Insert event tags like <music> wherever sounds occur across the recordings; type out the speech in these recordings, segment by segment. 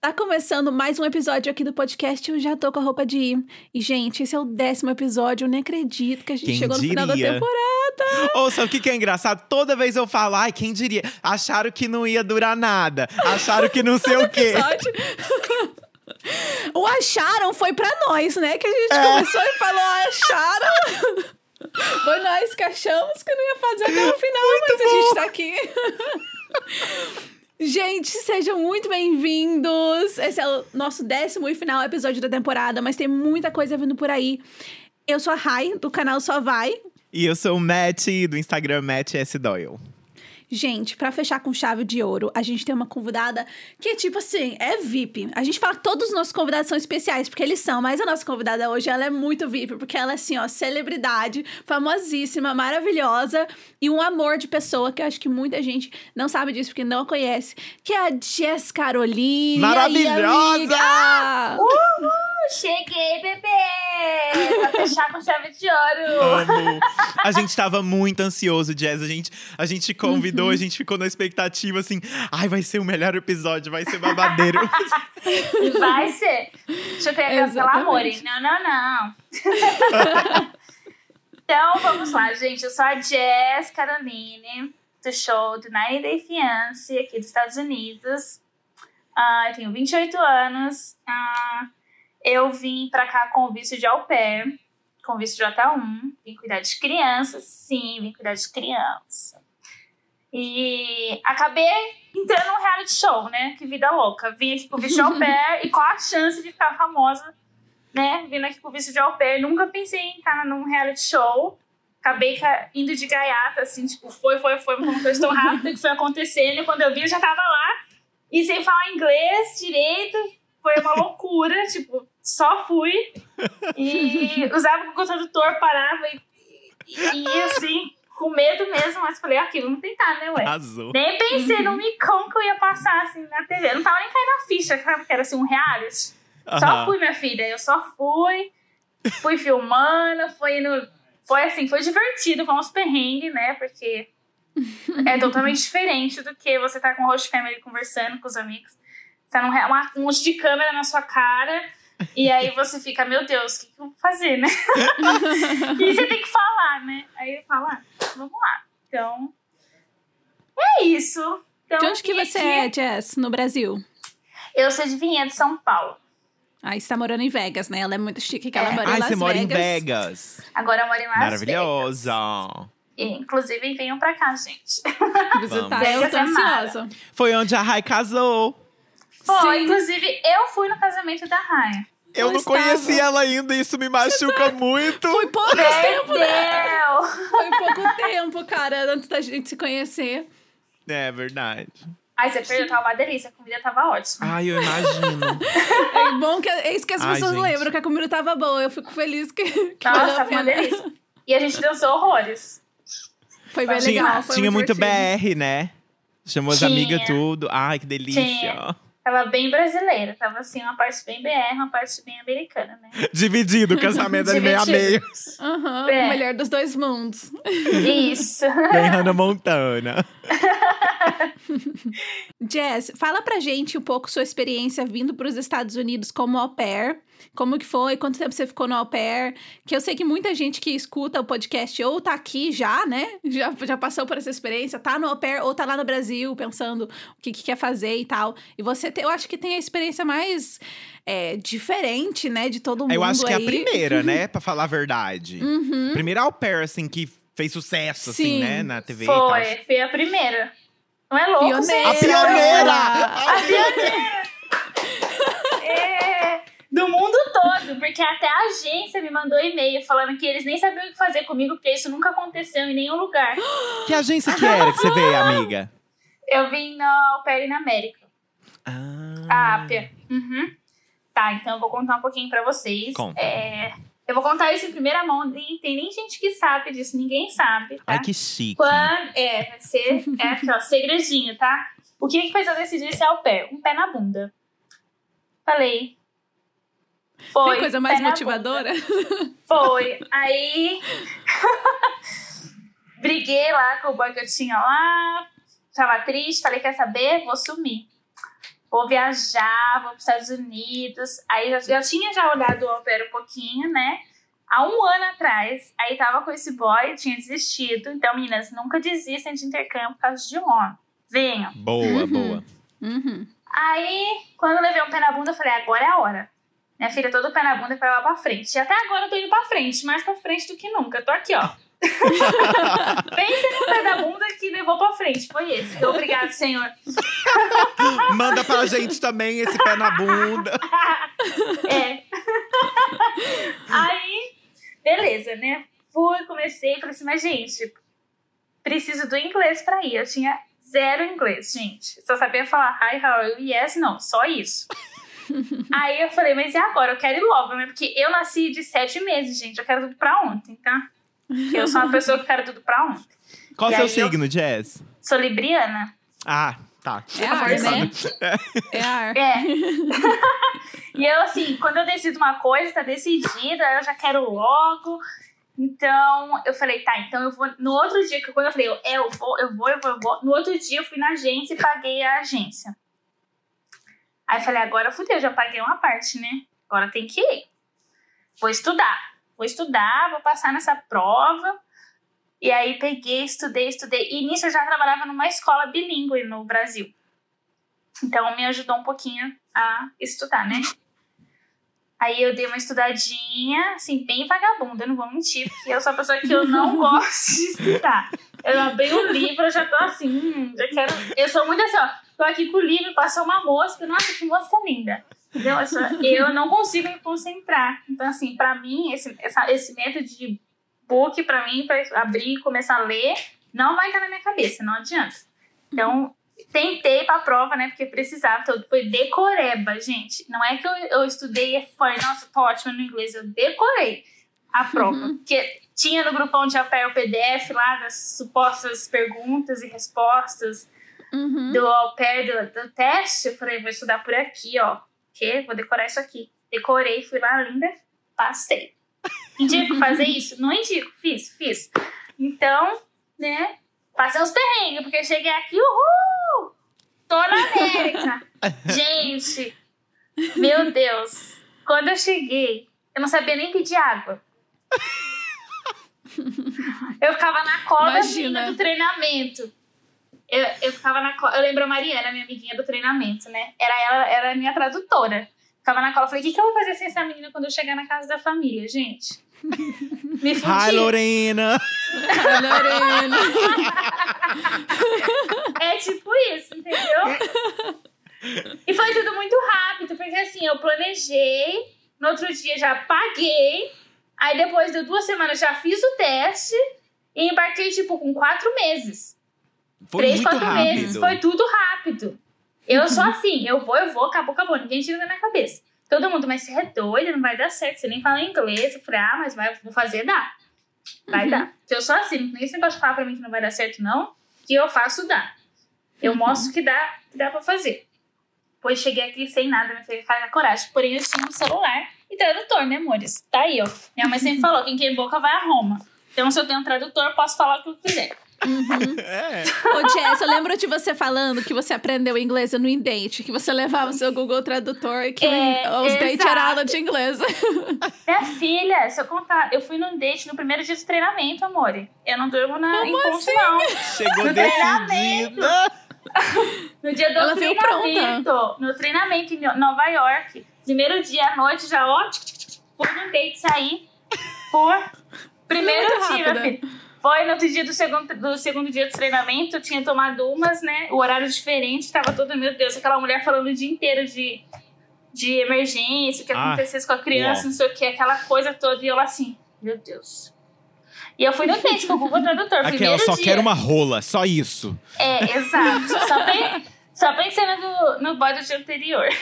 Tá começando mais um episódio aqui do podcast. Eu já tô com a roupa de ir. E, gente, esse é o décimo episódio. Eu nem acredito que a gente Quem chegou no diria? final da temporada. Ou sabe o que, que é engraçado? Toda vez eu falo, ai, quem diria? Acharam que não ia durar nada. Acharam que não sei o quê. <laughs> O acharam foi pra nós, né? Que a gente É. começou e falou, acharam. <laughs> foi nós que achamos que não ia fazer até o final, mas a gente tá aqui. <laughs> Gente, sejam muito bem-vindos! Esse é o nosso décimo e final episódio da temporada, mas tem muita coisa vindo por aí. Eu sou a Rai, do canal Só Vai. E eu sou o Matt, do Instagram Matt S. Doyle. Gente, pra fechar com chave de ouro, a gente tem uma convidada que, tipo assim, é VIP. A gente fala que todos os nossos convidados são especiais, porque eles são, mas a nossa convidada hoje, ela é muito VIP, porque ela é, assim, ó, celebridade, famosíssima, maravilhosa e um amor de pessoa, que eu acho que muita gente não sabe disso, porque não a conhece, que é a Jess Caroline. Aí, Maravilhosa! amiga? Uhul! Cheguei, bebê! Pra fechar com chave de ouro! Amo. A gente tava muito ansioso, Jazz. A gente, a gente te convidou, a gente ficou na expectativa assim. Ai, vai ser o melhor episódio, vai ser babadeiro. <laughs> Vai ser. Deixa eu pegar pelo amor. Exatamente. Não, não, não. <laughs> então, vamos lá, gente. Eu sou a Jess Caroline, do show do 90 Day Fiance, aqui dos Estados Unidos. Ah, eu tenho 28 anos. Ah, eu vim pra cá com visto de au pair, com visto de J1. Vim cuidar de crianças, sim, vim cuidar de criança. E acabei entrando num reality show, né? Que vida louca. Vim aqui com visto de au pair <laughs> e qual a chance de ficar famosa, né? Vindo aqui com visto de au pair. Nunca pensei em estar num reality show. Acabei ca- indo de gaiata, assim, tipo, foi, foi, foi, uma coisa tão rápida que foi acontecendo. E quando eu vi, eu já tava lá. E sem falar inglês direito, foi uma loucura. <laughs> tipo, só fui. E <laughs> usava o Google Tradutor, parava e, e, e assim, com medo mesmo. Mas falei, aqui, vamos tentar, né, ué? Arrasou. Nem pensei no micão que eu ia passar assim na TV. Eu não tava nem caindo na ficha, sabe? Que era assim um reality. Só fui, minha filha. Eu só fui. Fui filmando, foi no. Foi assim, foi divertido, foi uns perrengues, né? Porque é totalmente <laughs> diferente do que você tá com o host family conversando com os amigos. Tá num, re- uma, um monte de câmera na sua cara. E aí você fica, meu Deus, o que, que eu vou fazer, né? <laughs> e você tem que falar, né? Aí eu falo, ah, vamos lá. Então. É isso. Então, De onde que você aqui. é, Jess, no Brasil? Eu sou de Vinhedo, São Paulo. Aí você tá morando em Vegas, né? Ela é muito chique, que ela É. mora em Ai, Las você mora em Vegas. Vegas. Agora eu moro em Las Maravilhosa. Vegas. E, inclusive, venham pra cá, gente. <laughs> Visitar, Vamos. eu tô Vegas é ansiosa. Foi onde a Rai casou. Pô, Sim. inclusive, eu fui no casamento da Raia. Eu não estava. conheci ela ainda, isso me machuca muito. Foi pouco tempo, né? Foi pouco tempo, cara, antes da gente se conhecer. É verdade. Ai, você perdeu, tava uma delícia. A comida tava ótima. Ai, eu imagino. <laughs> É bom que é isso que as Ai, pessoas gente. lembram, que a comida tava boa. Eu fico feliz que, que Nossa, tava uma delícia. E a gente dançou horrores. Foi bem tinha legal, foi tinha muito divertido. BR, né? Chamou as amigas tudo. Ai, que delícia. Tinha. Tava bem brasileira. Tava assim, uma parte bem BR, uma parte bem americana, né? <laughs> Dividido, o casamento ali meio a meio. Aham, É. o melhor dos dois mundos. Isso. <laughs> Bem Hannah Montana. <laughs> Jess, fala pra gente um pouco sua experiência vindo pros Estados Unidos como au pair. Como que foi? Quanto tempo você ficou no au pair? Que eu sei que muita gente que escuta o podcast ou tá aqui já, né? Já, já passou por essa experiência, tá no au pair ou tá lá no Brasil pensando o que, que quer fazer e tal. E você, te- eu acho que tem a experiência mais é, diferente, né? De todo mundo Eu acho que é a primeira, né? <laughs> Pra falar a verdade. Uhum. Primeira au pair, assim, que fez sucesso, assim, Sim. né? Na TV e tal. Foi, foi a primeira. Não é louco, Pioneira! A pioneira! A pioneira! Do mundo todo, porque até a agência me mandou e-mail falando que eles nem sabiam o que fazer comigo, porque isso nunca aconteceu em nenhum lugar. <gasps> Que agência que era que você veio, amiga? Eu vim na Pair in América, Ah. a Ápia. Uhum. Tá, então eu vou contar um pouquinho pra vocês. Conta. É, eu vou contar isso em primeira mão, nem tem nem gente que sabe disso, ninguém sabe, tá? Ai, que chique. Quando, é, vai ser é aqui, ó, segredinho, tá? O que que fez eu decidir ser au pair? Um pé na bunda. Falei. Foi. Tem coisa mais motivadora? Foi. Aí. <laughs> briguei lá com o boy que eu tinha lá. Tava triste, falei, quer saber? Vou sumir. vou viajar, vou para os Estados Unidos. Aí já, já tinha já olhado o pair um pouquinho, né? Há um ano atrás, aí tava com esse boy, tinha desistido. Então, meninas, nunca desistem de intercâmbio por causa de homem. Venham. Boa, Uhum. boa. Uhum. Aí, quando eu levei um pé na bunda, eu falei, agora é a hora. Minha filha, todo o pé na bunda pra lá pra frente. E até agora eu tô indo pra frente, mais pra frente do que nunca. Eu tô aqui, ó. <laughs> Pense no pé da bunda que levou pra frente. Foi esse. Obrigado, senhor. Manda pra gente também esse pé na bunda. <laughs> É. Aí, beleza, né? Fui, comecei, falei assim, mas gente, preciso do inglês pra ir. Eu tinha zero inglês, gente. Só sabia falar hi, how are you, yes, não, só isso. <laughs> Aí eu falei, mas e agora? Eu quero ir logo, né? Porque eu nasci de sete meses, gente. Eu quero tudo pra ontem, tá? Eu sou uma pessoa que quero tudo pra ontem. Qual E seu signo, Jazz? Sou libriana. Ah, tá. É ar, né? <laughs> É. É ar. É. <laughs> e eu, assim, quando eu decido uma coisa, tá decidida, eu já quero logo. Então, eu falei, tá, então eu vou. No outro dia, que quando eu falei, eu, eu vou, eu vou, eu vou, eu vou. No outro dia, eu fui na agência e paguei a agência. Aí eu falei, agora fudeu, já paguei uma parte, né? Agora tem que ir. Vou estudar. Vou estudar, vou passar nessa prova. E aí peguei, estudei, estudei. E nisso eu já trabalhava numa escola bilíngue no Brasil. Então me ajudou um pouquinho a estudar, né? Aí eu dei uma estudadinha, assim, bem vagabunda, eu não vou mentir, porque eu sou uma pessoa que eu não <laughs> gosto de estudar. Eu abri o livro, eu já tô assim, hum, já quero. Eu sou muito assim, ó, tô aqui com o livro, passou uma mosca, nossa, que mosca linda. Entendeu? Eu, não consigo me concentrar. Então, assim, pra mim, esse, essa, esse método de book, pra mim, pra abrir e começar a ler, não vai estar na minha cabeça, não adianta. Então, tentei pra prova, né? Porque precisava. Então, foi decoreba, gente. Não é que eu, eu estudei e falei, nossa, tô ótima no inglês. Eu decorei a prova. Porque tinha no grupão de apoio o PDF lá das supostas perguntas e respostas Uhum. do au pair do, do teste. Eu falei, vou estudar por aqui, ó. Que? Vou decorar isso aqui. Decorei, fui lá, linda, passei. <laughs> Indico fazer isso? Não indico, fiz, fiz. Então, né, passei uns perrengues, porque eu cheguei aqui, uhul! Tô na América! <laughs> Gente, meu Deus, quando eu cheguei, eu não sabia nem pedir água. <laughs> Eu ficava na cola do treinamento. Eu, eu ficava na cola. Eu lembro a Mariana, minha amiguinha do treinamento, né? Era ela, era a minha tradutora. Ficava na cola. Falei, o que, que eu vou fazer sem essa menina quando eu chegar na casa da família, gente? <laughs> Me fudi. Hi, Lorena. Ai, Lorena. <laughs> É tipo isso, entendeu? E foi tudo muito rápido, porque assim, eu planejei, no outro dia já paguei, aí depois de duas semanas já fiz o teste e embarquei, tipo, com quatro meses. Foi três, muito quatro rápido. meses. Foi tudo rápido. Eu sou assim, eu vou, eu vou, acabou, acabou. Ninguém tira da minha cabeça. Todo mundo, mas você é doida, não vai dar certo. Você nem fala inglês. Eu falei, ah, mas vai, vou fazer, dá. Vai dar. Porque eu sou assim, ninguém sempre gosta de falar pra mim que não vai dar certo, não. Que eu faço, dá. Eu mostro que dá, que dá pra fazer. Pois cheguei aqui sem nada, minha filha, na coragem. Porém, eu tinha um celular e tradutor, né, amores? Tá aí, ó. Minha mãe sempre <laughs> falou: quem quer boca vai a Roma. Então, se eu tenho um tradutor, posso falar o que eu quiser. <laughs> É. Ô, Jess, eu lembro de você falando que você aprendeu inglês no Indate, que você levava o seu Google Tradutor e que É, os dates era aula de inglês. <laughs> Minha filha, se eu contar, eu fui num date no primeiro dia de treinamento, amor. Eu não durmo na, em ponto, assim? não. Chegou No treinamento. <laughs> No dia do Ela veio treinamento. No treinamento em Nova York. Primeiro dia à noite, já, ó, fui num date sair por primeiro dia, rápida. Foi no outro dia do segundo, do segundo dia de treinamento, eu tinha tomado umas, né? O horário diferente, tava todo, meu Deus, aquela mulher falando o dia inteiro de, de emergência, o que Ah, acontecesse com a criança, uau. não sei o que, aquela coisa toda. E eu lá assim, meu Deus. E eu fui no date com o Google Tradutor. Aquela, primeiro só dia. quero uma rola, só isso. É, exato. Só, pen- só pensando no, no dia anterior. <laughs>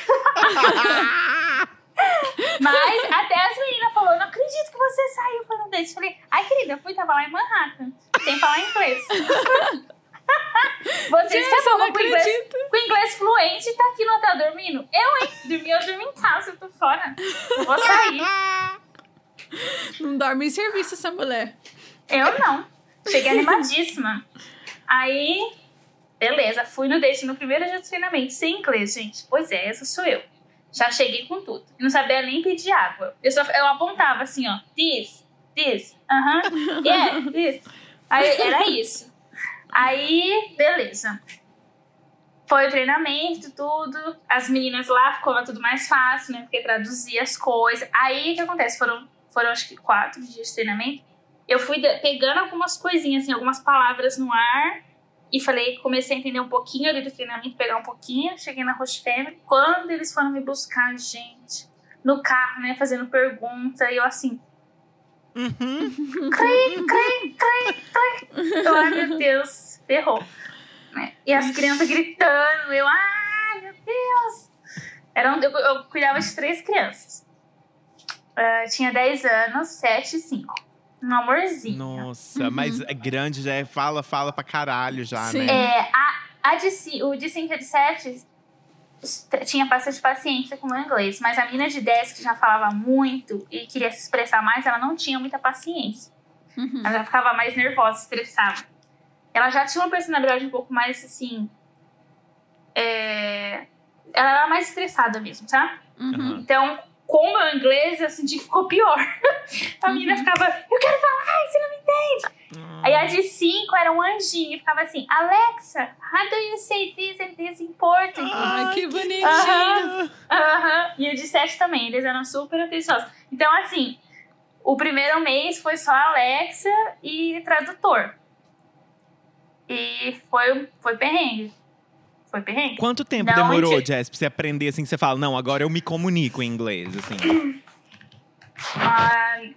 Mas até as meninas falaram, não acredito que você date. Falei, ai querida, eu fui, tava lá em Manhattan, sem falar inglês. <laughs> Vocês que falam com inglês, com inglês fluente e tá aqui no hotel dormindo. Eu, hein? Dormi, eu durmo em casa, eu tô fora. Eu vou sair. <laughs> Não dorme em serviço essa mulher. Eu não. Cheguei animadíssima. Aí, Beleza, fui no date no primeiro dia de treinamento, sem inglês, gente. Pois é, essa sou eu. Já cheguei com tudo. Não sabia nem pedir água. Eu, só, eu apontava assim, ó. This, this, aham, uh <laughs> -huh, yeah, this. Aí era isso. Aí, beleza. Foi o treinamento, tudo. As meninas lá ficou tudo mais fácil, né? Porque traduzia as coisas. Aí o que acontece? Foram, foram acho que quatro dias de treinamento. Eu fui pegando algumas coisinhas, assim, algumas palavras no ar e falei, comecei a entender um pouquinho ali do treinamento, pegar um pouquinho. Cheguei na Roche Family. Quando eles foram me buscar, gente, no carro, né, fazendo pergunta, e eu assim. Uhum. Cri, cri, cri, cri. Ai, meu Deus, ferrou. Né? E as crianças gritando, eu, ai, meu Deus. Eram, eu, eu cuidava de três crianças. Uh, tinha 10 anos, 7 e 5 um amorzinho. Nossa, uhum. mas é grande, já é fala, fala pra caralho já, Sim. né? É, a, a de, o de 5 e de 7 tinha bastante paciência com o inglês, mas a menina de 10 que já falava muito e queria se expressar mais, ela não tinha muita paciência. Uhum. Ela já ficava mais nervosa, estressada. Ela já tinha uma personalidade um pouco mais assim. É... Ela era mais estressada mesmo, tá? Uhum. Então, com o meu inglês, eu senti que ficou pior. <laughs> a uhum. menina ficava, eu quero falar, você não me entende. Aí a de 5 era um anjinho, ficava assim, Alexa, how do you say this and this in Portuguese? Ah, que bonitinho. Aham, aham. E o de 7 também, eles eram super atenciosos. Então, assim, o primeiro mês foi só Alexa e tradutor. E foi, foi perrengue. Foi perrengue. Quanto tempo Não, demorou, gente- Jess, pra você aprender assim que você fala, não, agora eu me comunico em inglês, assim? Ai,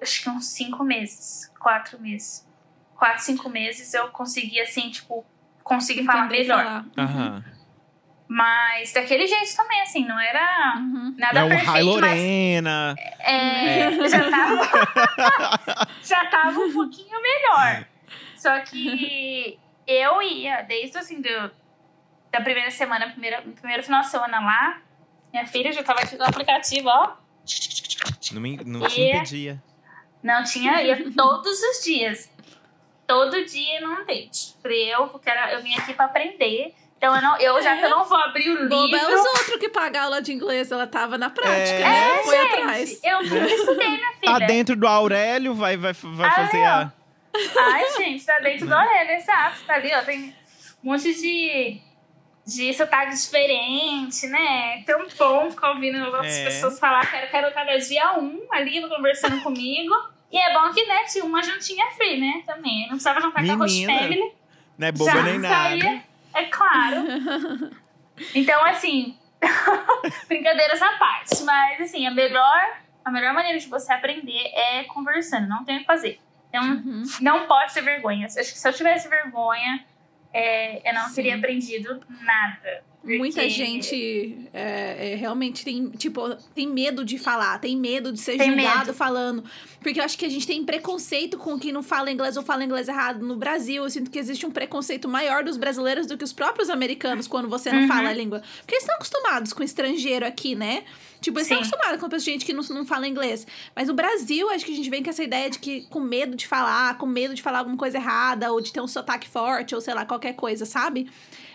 acho que uns cinco meses. Quatro meses. Quatro, cinco meses eu consegui, assim, tipo, consegui falar Entender melhor. falar. Aham. Mas daquele jeito também, assim, não era Uhum. nada É o perfeito, Hi mas Lorena. é, <laughs> já tava <laughs> já tava um pouquinho melhor. Só que eu ia, desde assim, do, da primeira semana, primeira, no primeiro final de semana lá, minha filha já tava aqui no aplicativo, ó. Não, me, não E- te impedia. Não tinha, ia todos os dias. Todo dia num date. Falei, eu quero, eu vim aqui pra aprender. Então eu, não, eu já que eu não vou abrir o Boba é livro. os outros que pagam aula de inglês, ela tava na prática, É. né? Foi gente, atrás. Eu nunca estudei, minha filha. Tá dentro do Aurélio, vai, vai, vai Ah, fazer a. Ai, gente, tá dentro do orelha, exato. Tá ali, ó. Tem um monte de, de sotaque diferente, né? Tão bom ficar ouvindo outras É. pessoas falar. Quero, quero cada dia um ali conversando comigo. E é bom que, né, tinha uma jantinha free, né? Também. Não precisava jantar com a Menina, Family. Não é boba já nem nada. saía, é claro. <laughs> Então, assim, <laughs> brincadeiras à parte. Mas, assim, a melhor, a melhor maneira de você aprender é conversando. Não tem o que fazer. Então, Uhum. não pode ter vergonha. Acho que se eu tivesse vergonha, é, eu não Sim. teria aprendido nada. Muita Porque- gente é, é, realmente tem, tipo, tem medo de falar, tem medo de ser Tem julgado medo. falando. Porque eu acho que a gente tem preconceito com quem não fala inglês ou fala inglês errado. No Brasil, eu sinto que existe um preconceito maior dos brasileiros do que os próprios americanos quando você não Uhum. fala a língua. Porque eles estão acostumados com estrangeiro aqui, né? Tipo, eles estão Sim. acostumados com gente que não, não fala inglês. Mas no Brasil, acho que a gente vem com essa ideia de que com medo de falar, com medo de falar alguma coisa errada, ou de ter um sotaque forte, ou sei lá, qualquer coisa, sabe?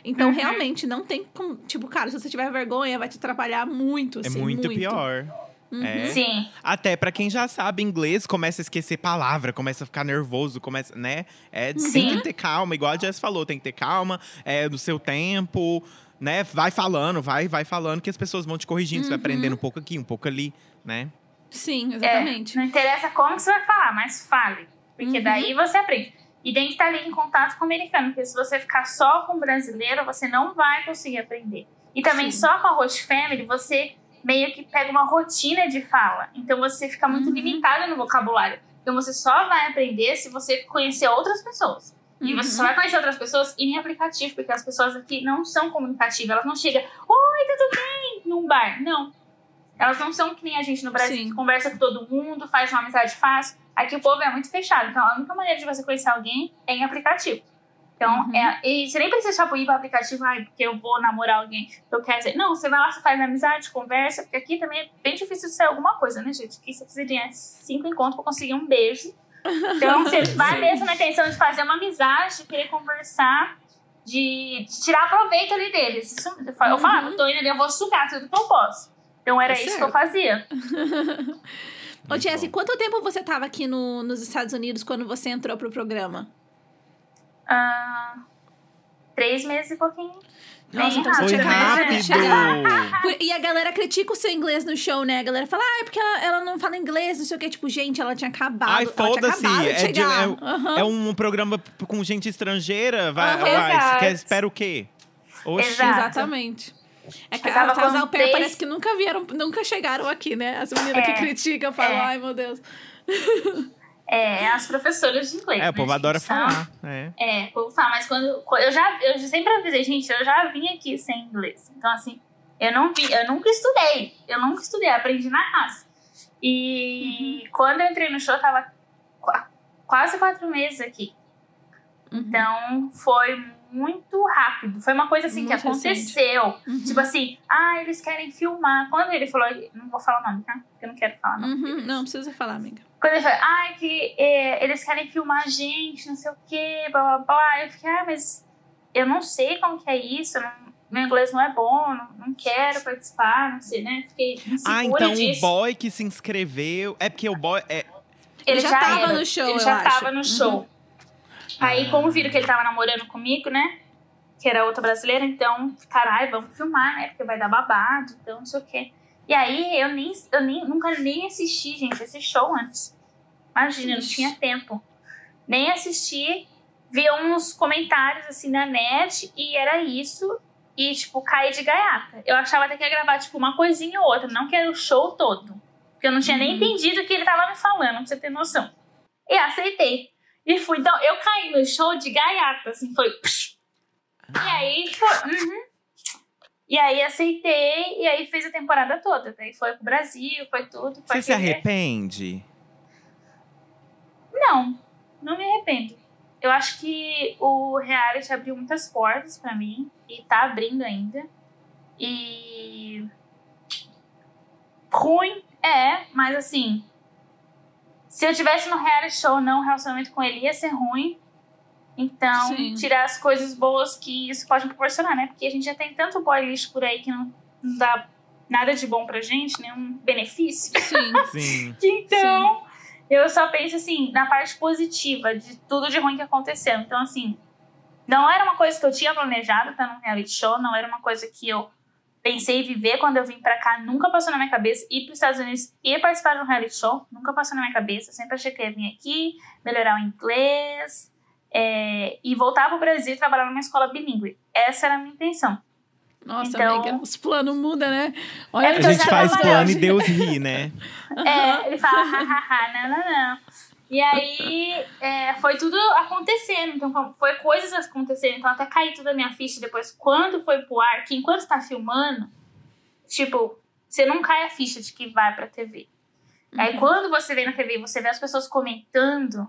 Então, Uhum. realmente, não tem como. Tipo, cara, se você tiver vergonha, vai te atrapalhar muito, É assim. muito, pior. Uhum. É. Sim. Até pra quem já sabe inglês, começa a esquecer palavra, começa a ficar nervoso, começa, né? É, tem Sim. que ter calma, igual a Jess falou, tem que ter calma, é do seu tempo, né? Vai falando, vai, vai falando que as pessoas vão te corrigindo, você vai Uhum. aprendendo um pouco aqui, um pouco ali, né? Sim, É, exatamente. não interessa como que você vai falar, mas fale. Porque Uhum. daí você aprende. E tem que estar ali em contato com o americano, porque se você ficar só com o brasileiro, você não vai conseguir aprender. E também Sim. só com a host family, você meio que pega uma rotina de fala. Então você fica muito Uhum. limitado no vocabulário. Então você só vai aprender se você conhecer outras pessoas. E você só Uhum. vai conhecer outras pessoas em aplicativo, porque as pessoas aqui não são comunicativas. Elas não chegam, oi, tudo bem? Num bar. Não. Elas não são que nem a gente no Brasil, Sim. que conversa com todo mundo, faz uma amizade fácil. Aqui o povo é muito fechado. Então a única maneira de você conhecer alguém é em aplicativo. Então, Uhum. é, e você nem precisa tipo, ir para aplicativo, ai, porque eu vou namorar alguém. Eu quero dizer, não, você vai lá, você faz amizade, conversa, porque aqui também é bem difícil de sair alguma coisa, né, gente? Aqui você precisa de cinco encontros para conseguir um beijo. Então, você vai mesmo na intenção de fazer uma amizade, de querer conversar, de, de tirar proveito ali deles. Isso, eu falo, eu falo, tô indo ali, eu vou sugar tudo que eu posso. Então era Tá isso que eu fazia. Ô, Jess, quanto tempo você tava aqui no, nos Estados Unidos quando você entrou pro programa? Ah, três meses e pouquinho. Nossa, então você Foi tinha acabado de rápido! chegar. <laughs> Por- E a galera critica o seu inglês no show, né? A galera fala, ah, é porque ela, ela não fala inglês, não sei o quê. Tipo, gente, ela tinha acabado. Ai, foda-se! É, de- é- Aham. é um programa com gente estrangeira. Vai, Aham. vai. Quer, espera o quê? Oxi. Exatamente. É que au pair três- parece que nunca vieram, nunca chegaram aqui, né? As meninas que É, criticam falam, é. ai meu Deus. <laughs> É, as professoras de inglês. É, né, o povo gente? adora São- falar. É. É, o povo fala, mas quando, eu já eu sempre avisei, gente, eu já vim aqui sem inglês. Então, assim, eu não vi, eu nunca estudei. Eu nunca estudei, aprendi na raça. E Uhum. quando eu entrei no show, eu tava qua- quase quatro meses aqui. Uhum. Então, foi muito rápido. Foi uma coisa assim que Muito recente. aconteceu. Uhum. Tipo assim, ah, eles querem filmar. Quando ele falou, não vou falar o nome, tá? Porque eu não quero falar não. Uhum. Não, precisa falar, amiga. Quando ele falou, ah, que é, eles querem filmar a gente, não sei o quê, blá blá blá. Eu fiquei, ah, mas eu não sei como que é isso, não- meu inglês não é bom, não, não quero participar, não sei, né? Fiquei Ah, então disso. o boy que se inscreveu. É porque o boy. É, ele já tava era, no show, Ele eu já acho. tava no show. Uhum. Aí, como viram que ele tava namorando comigo, né? Que era outra brasileira, então, caralho, vamos filmar, né? Porque vai dar babado, então não sei o quê. E aí, eu, nem, eu nem, nunca nem assisti, gente, esse show antes. Imagina, eu não Ixi. tinha tempo. Nem assisti, vi uns comentários assim na net e era isso. E, tipo, caí de gaiata. Eu achava até que ia gravar, tipo, uma coisinha ou outra, não que era o show todo. Porque eu não tinha nem Uhum. entendido o que ele tava me falando, pra você ter noção. E aceitei. E fui. Então, eu caí no show de gaiata, assim, foi. E aí, tipo, uhum. E aí aceitei, e aí fez a temporada toda. Daí foi pro Brasil, foi tudo. Foi você se arrepende? Não, não me arrependo. Eu acho que o reality abriu muitas portas pra mim e tá abrindo ainda. E ruim é, mas assim, se eu tivesse no reality show não, o relacionamento com ele ia ser ruim. Então, Sim. tirar as coisas boas que isso pode me proporcionar, né? Porque a gente já tem tanto boy lixo por aí que não, não dá nada de bom pra gente, nenhum benefício. Sim. <laughs> Sim. Então, eu só penso assim, na parte positiva de tudo de ruim que aconteceu. Então, assim, não era uma coisa que eu tinha planejado estar num reality show, não era uma coisa que eu pensei em viver quando eu vim pra cá, nunca passou na minha cabeça. Ir pros Estados Unidos e participar de um reality show, nunca passou na minha cabeça. Sempre achei que ia vir aqui, melhorar o inglês é, e voltar pro Brasil e trabalhar numa escola bilíngue. Essa era a minha intenção. Nossa, Então- amiga, os planos mudam, né? É Olha, A porque eu gente faz plano e Deus ri, né? <laughs> É, ele fala, hahaha, não, não, não. E aí é, foi tudo acontecendo, então foi coisas acontecendo, então até cair tudo a minha ficha depois, quando foi pro ar, que enquanto tá filmando, tipo, você não cai a ficha de que vai pra TV. Aí Uhum. quando você vê na TV e você vê as pessoas comentando,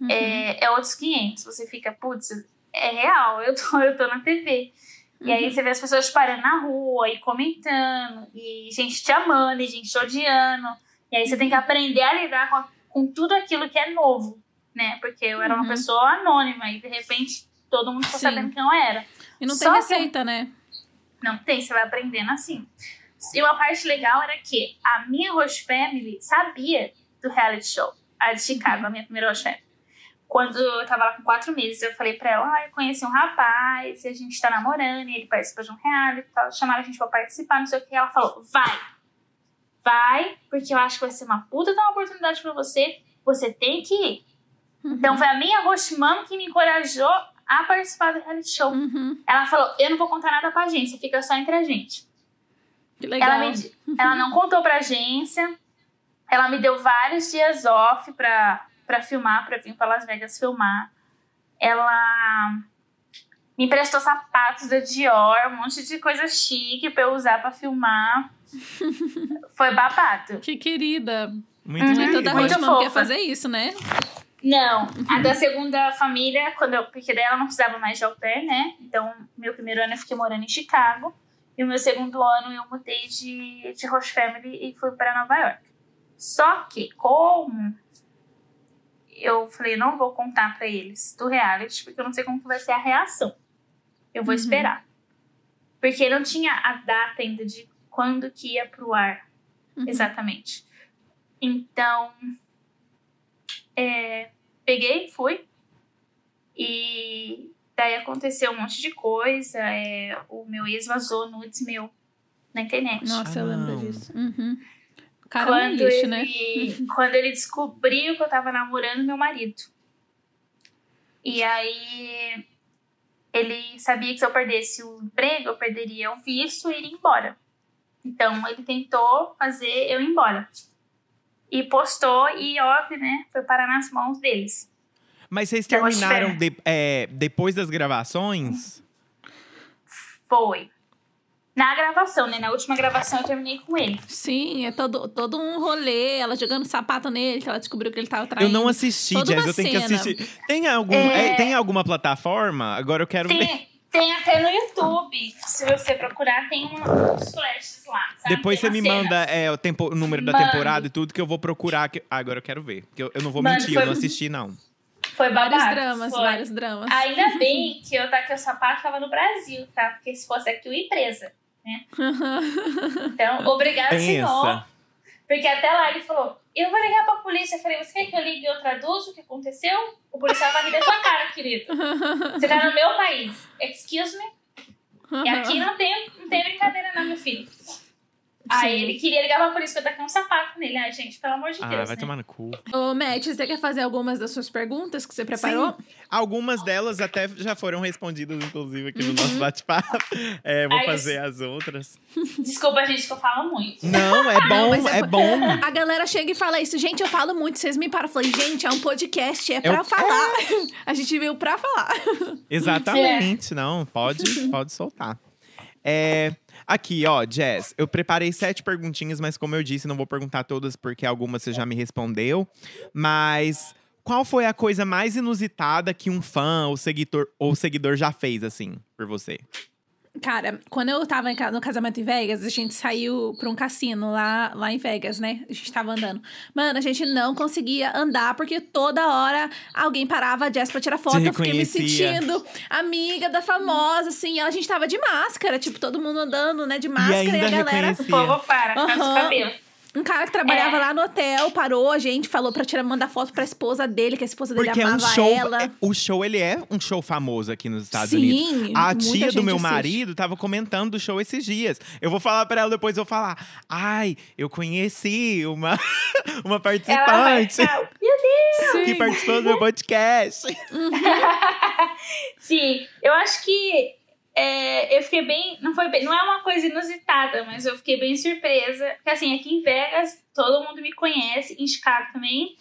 Uhum. é, é outros 500. Você fica, putz, é real, eu tô, <laughs> eu tô na TV. E aí você vê as pessoas parando na rua e comentando, e gente te amando, e gente te odiando. E aí você tem que aprender a lidar com, a- com tudo aquilo que é novo, né? Porque eu era uma Uhum. pessoa anônima e de repente todo mundo ficou Sim. sabendo quem eu era. E não Só tem que- receita, né? Não tem, você vai aprendendo assim. E uma parte legal era que a minha host family sabia do reality show, a de Chicago, a minha primeira host family. Quando eu tava lá com quatro meses, eu falei pra ela, ah, eu conheci um rapaz, e a gente tá namorando, e ele participa de um reality e tal. Chamaram a gente pra participar, não sei o que. Ela falou, vai, vai, porque eu acho que vai ser uma puta de uma oportunidade pra você, você tem que ir. Então foi a minha host mom que me encorajou a participar do reality show. Uhum. Ela falou, eu não vou contar nada pra agência, fica só entre a gente. Que legal. Ela, me, ela não contou pra agência. Ela me deu vários dias off pra, pra filmar, pra vir pra Las Vegas filmar. Ela me emprestou sapatos da Dior, um monte de coisa chique pra eu usar pra filmar. <laughs> Foi babado. Que querida. Muito Uhum. Toda Muito host mom quer fazer isso, né? Não, a da segunda família, quando eu, porque daí ela não precisava mais de au pair, né? Então, meu primeiro ano eu fiquei morando em Chicago. E o meu segundo ano eu mudei de, de host family e fui para Nova York. Só que, como eu falei, não vou contar pra eles do reality, porque eu não sei como que vai ser a reação. Eu vou Uhum. esperar. Porque não tinha a data ainda de quando que ia pro ar. Uhum. Exatamente. Então, é, peguei, fui. E daí aconteceu um monte de coisa. é, o meu ex vazou nudes meu na internet. Nossa, eu Ah, lembro não. disso. Uhum. Cara é um quando, lixo, né? ele, quando ele descobriu que eu tava namorando meu marido. E aí ele sabia que se eu perdesse o emprego, eu perderia o visto e iria embora. Então ele tentou fazer eu ir embora. E postou, e óbvio, né? Foi parar nas mãos deles. Mas vocês terminaram de- é, depois das gravações? Foi. Na gravação, né? Na última gravação eu terminei com ele. Sim, é todo, todo um rolê, ela jogando sapato nele, que ela descobriu que ele tava traindo. Eu não assisti, Jazz, eu tenho que cena. assistir. Tem, algum, É. é, tem alguma plataforma? Agora eu quero ver. Tem, tem até no YouTube. Se você procurar, tem uns flashes lá. Sabe? Depois Tem você me manda é, o, tempo, o número da Mando. temporada e tudo que eu vou procurar. que- Ah, agora eu quero ver. Porque eu, eu não vou Mano, mentir, foi- eu não assisti, não. Foi babado. Vários dramas, foi. vários dramas. Ainda <laughs> bem que eu taquei o sapato tava no Brasil, tá? Porque se fosse aqui, eu ia presa. Então, obrigado, senhor. Pensa. Porque até lá ele falou: Eu vou ligar pra polícia. Eu falei: Você quer que eu ligue e eu traduzo o que aconteceu? O policial vai rir da tua cara, querido. Você tá no meu país. Excuse me. E aqui não tem, não tem brincadeira, não, meu filho. Aí Sim. ele queria ligar pra polícia que eu taquei um sapato nele. Ai, gente, pelo amor de Ah, Deus. vai né? tomar no cu. Ô, Matt, você quer fazer algumas das suas perguntas que você preparou? Algumas delas até já foram respondidas, inclusive, aqui no nosso bate-papo. <laughs> É, vou Ai, fazer as outras. Desculpa, gente, que eu falo muito. Não, é <laughs> bom, mas é, é- bom. A galera chega e fala isso. Gente, eu falo muito, vocês me param. Eu falei, gente, é um podcast, é pra Eu- falar. <laughs> A gente veio pra falar. Exatamente, não, pode, pode soltar. É, aqui, ó, Jazz, eu preparei sete perguntinhas, mas como eu disse, não vou perguntar todas porque algumas você já me respondeu. Mas qual foi a coisa mais inusitada que um fã ou seguidor, ou seguidor já fez, assim, por você? Cara, quando eu tava no casamento em Vegas, a gente saiu pra um cassino lá, lá em Vegas, né? A gente tava andando. Mano, a gente não conseguia andar porque toda hora alguém parava a Jess pra tirar foto. Te Eu fiquei me sentindo amiga da famosa, assim. A gente tava de máscara, tipo, todo mundo andando, né? De máscara e, ainda a galera. O povo para, faz o Aham. cabelo. Um cara que trabalhava É. lá no hotel parou a gente, falou pra tirar, mandar foto pra esposa dele, que a esposa dele Porque é um amava show. ela. é- o show, ele é um show famoso aqui nos Estados Sim, Unidos. A muita tia do meu assiste. marido tava comentando do show esses dias. Eu vou falar pra ela depois, eu vou falar. Ai, eu conheci uma, <laughs> uma Ela vai participante meu Deus! Sim. que participou do meu podcast. <laughs> Sim, eu acho que é, eu fiquei bem. Não foi bem. Não é uma coisa inusitada, mas eu fiquei bem surpresa. Porque assim, aqui em Vegas, todo mundo me conhece, em Chicago também.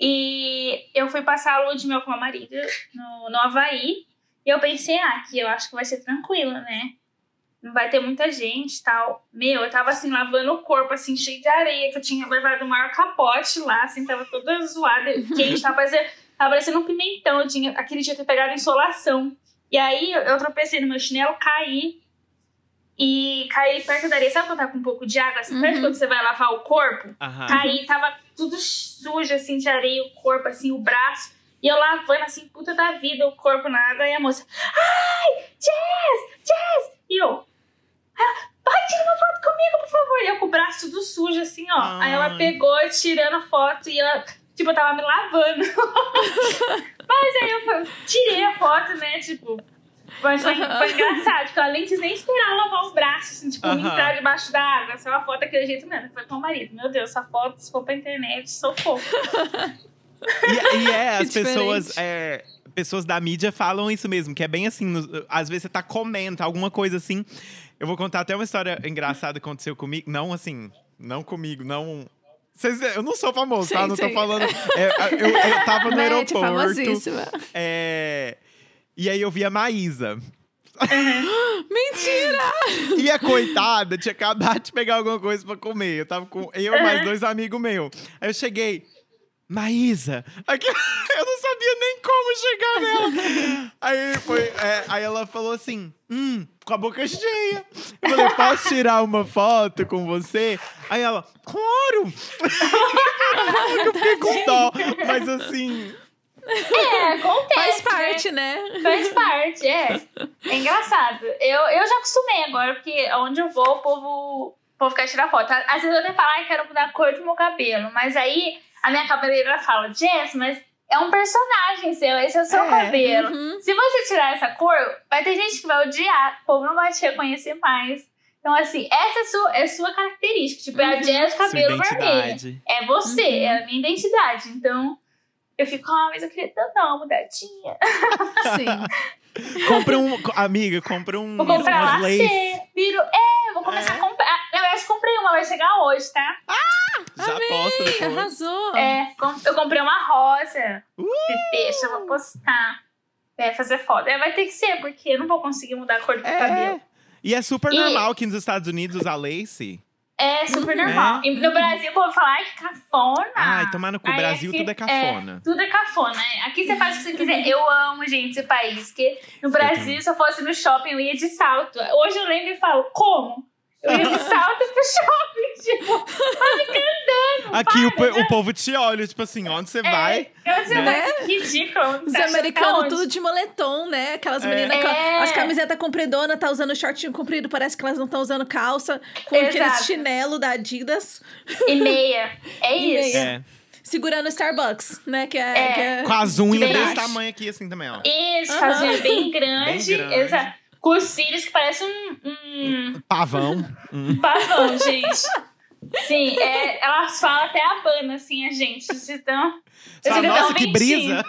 E eu fui passar a lua de mel com meu marido no, no Havaí. E eu pensei, ah, aqui eu acho que vai ser tranquilo, né? Não vai ter muita gente e tal. Meu, eu tava assim, lavando o corpo, assim, cheio de areia, que eu tinha levado o maior capote lá, assim, tava toda zoada, quente, tava parecendo, tava parecendo um pimentão. Eu tinha, aquele dia tinha pegado insolação. E aí eu, tropecei no meu chinelo, caí. E caí perto da areia. Sabe quando tá com um pouco de água? Assim, perto Uhum. quando você vai lavar o corpo? Aham. Caí, tava tudo sujo, assim, de areia, o corpo, assim, o braço. E eu lavando, assim, puta da vida, o corpo na água. E a moça, ai, Jazz, Jazz! E eu, vai tirar uma foto comigo, por favor. E eu com o braço tudo sujo, assim, ó. Aí ela Ai. pegou, tirando a foto, e ela, tipo, eu tava me lavando. <laughs> Mas aí eu tirei a foto, né, tipo... Mas foi, foi engraçado, porque nem quis nem esperar lavar o braço, assim, tipo, Aham. entrar debaixo da água. Essa é uma foto daquele jeito mesmo. Foi com o marido. Meu Deus, essa foto, se for pra internet, socorro. E, e é, <laughs> as Que pessoas. é, pessoas da mídia falam isso mesmo, que é bem assim. no- às vezes você tá comendo alguma coisa assim. Eu vou contar até uma história engraçada que aconteceu comigo. Não assim, não comigo, não. Vocês- eu não sou famoso, tá? Sim, Não tô sim. falando. é, eu, eu <laughs> tava no aeroporto. famosíssima. é, e aí eu vi a Maísa. <laughs> Mentira! E a coitada tinha acabado de pegar alguma coisa pra comer. Eu tava com eu e mais dois amigos meus. Aí eu cheguei. Maísa, aqui, <laughs> eu não sabia nem como chegar nela. Aí foi, é, aí ela falou assim, hum, com a boca cheia. Eu falei, posso tirar uma foto com você? Aí ela, claro! <laughs> eu fiquei com dó, mas assim, É, acontece. Faz parte, né? né? Faz parte, é. É engraçado. Eu, eu já acostumei agora, porque onde eu vou, o povo, o povo quer tirar foto. Às vezes eu até falo, ai, quero mudar a cor do meu cabelo. Mas aí a minha cabeleireira fala, Jess, mas é um personagem seu, esse é o seu É. cabelo. Uhum. Se você tirar essa cor, vai ter gente que vai odiar, o povo não vai te reconhecer mais. Então, assim, essa é sua, é sua característica. Tipo, é a Jess Sua cabelo vermelho. É você, Uhum. é a minha identidade. Então, eu fico, ah, mas eu queria tanto dar uma mudadinha. Sim. <laughs> Compra um. Amiga, compra um. Vou comprar lace. lacê, viro. É, vou começar É. a comprar. Ah, Na verdade, comprei uma, vai chegar hoje, tá? Já posta Ih, depois. arrasou. É, eu comprei uma rosa. Uh! Deixa, eu vou postar. É, fazer foto. É, vai ter que ser, porque eu não vou conseguir mudar a cor do meu cabelo. É. E é super E- normal que nos Estados Unidos usar lace. É super Uhum. normal. É. E no Brasil, o povo fala, ai, que cafona. Ai, tomar no cu. Aí Brasil aqui- tudo é cafona. tudo é cafona. é. Aqui você faz o que você quiser. Eu amo, gente, esse país. Porque no Brasil, se eu fosse no shopping, eu ia de salto. Hoje eu lembro e falo, como? De salto pro shopping. <laughs> Tipo, Aqui o, para, po- o povo te olha, tipo assim, onde você vai? eu sei, Né? que ridículo. Os tá americanos onde? tudo de moletom, né? Aquelas É. meninas com É. as camisetas compridonas, tá usando shortinho comprido, parece que elas não estão usando calça, com aqueles Exato. chinelo da Adidas, E meia. <laughs> É E isso. meia. É. segurando o Starbucks, né? Que é. É. que é- Com as unhas desse tamanho aqui, assim também, ó. Isso, Aham. fazia bem grande. Bem grande. Exato. Com os cílios que parecem um, um Pavão. Pavão, gente. Sim, é, elas falam até abana, assim, a gente. de tão- Eu Fala, sei que dá um nossa, que ventinho. brisa.